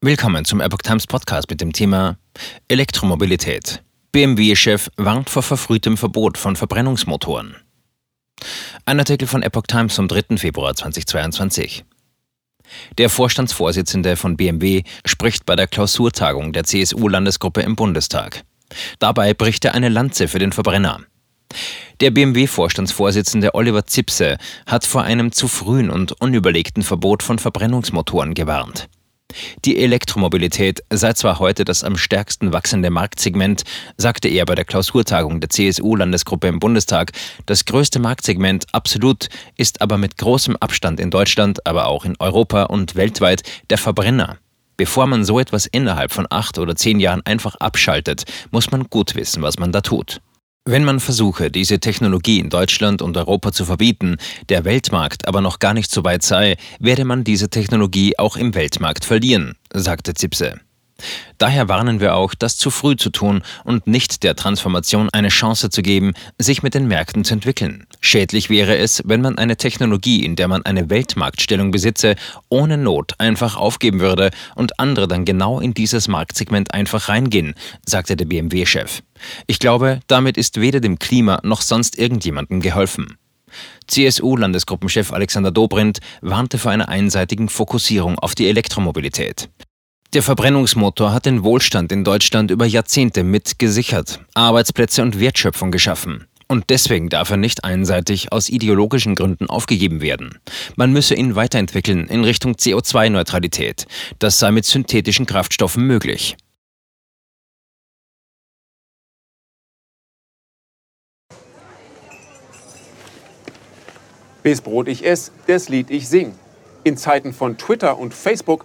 Willkommen zum Epoch Times Podcast mit dem Thema Elektromobilität. BMW-Chef warnt vor verfrühtem Verbot von Verbrennungsmotoren. Ein Artikel von Epoch Times vom 3. Februar 2022. Der Vorstandsvorsitzende von BMW spricht bei der Klausurtagung der CSU-Landesgruppe im Bundestag. Dabei bricht er eine Lanze für den Verbrenner. Der BMW-Vorstandsvorsitzende Oliver Zipse hat vor einem zu frühen und unüberlegten Verbot von Verbrennungsmotoren gewarnt. Die Elektromobilität sei zwar heute das am stärksten wachsende Marktsegment, sagte er bei der Klausurtagung der CSU-Landesgruppe im Bundestag. Das größte Marktsegment absolut ist aber mit großem Abstand in Deutschland, aber auch in Europa und weltweit der Verbrenner. Bevor man so etwas innerhalb von acht oder zehn Jahren einfach abschaltet, muss man gut wissen, was man da tut. Wenn man versuche, diese Technologie in Deutschland und Europa zu verbieten, der Weltmarkt aber noch gar nicht so weit sei, werde man diese Technologie auch im Weltmarkt verlieren, sagte Zipse. Daher warnen wir auch, das zu früh zu tun und nicht der Transformation eine Chance zu geben, sich mit den Märkten zu entwickeln. Schädlich wäre es, wenn man eine Technologie, in der man eine Weltmarktstellung besitze, ohne Not einfach aufgeben würde und andere dann genau in dieses Marktsegment einfach reingehen, sagte der BMW-Chef. Ich glaube, damit ist weder dem Klima noch sonst irgendjemandem geholfen. CSU-Landesgruppenchef Alexander Dobrindt warnte vor einer einseitigen Fokussierung auf die Elektromobilität. Der Verbrennungsmotor hat den Wohlstand in Deutschland über Jahrzehnte mitgesichert, Arbeitsplätze und Wertschöpfung geschaffen. Und deswegen darf er nicht einseitig aus ideologischen Gründen aufgegeben werden. Man müsse ihn weiterentwickeln in Richtung CO2-Neutralität. Das sei mit synthetischen Kraftstoffen möglich. Bis Brot ich ess, das Lied ich sing. In Zeiten von Twitter und Facebook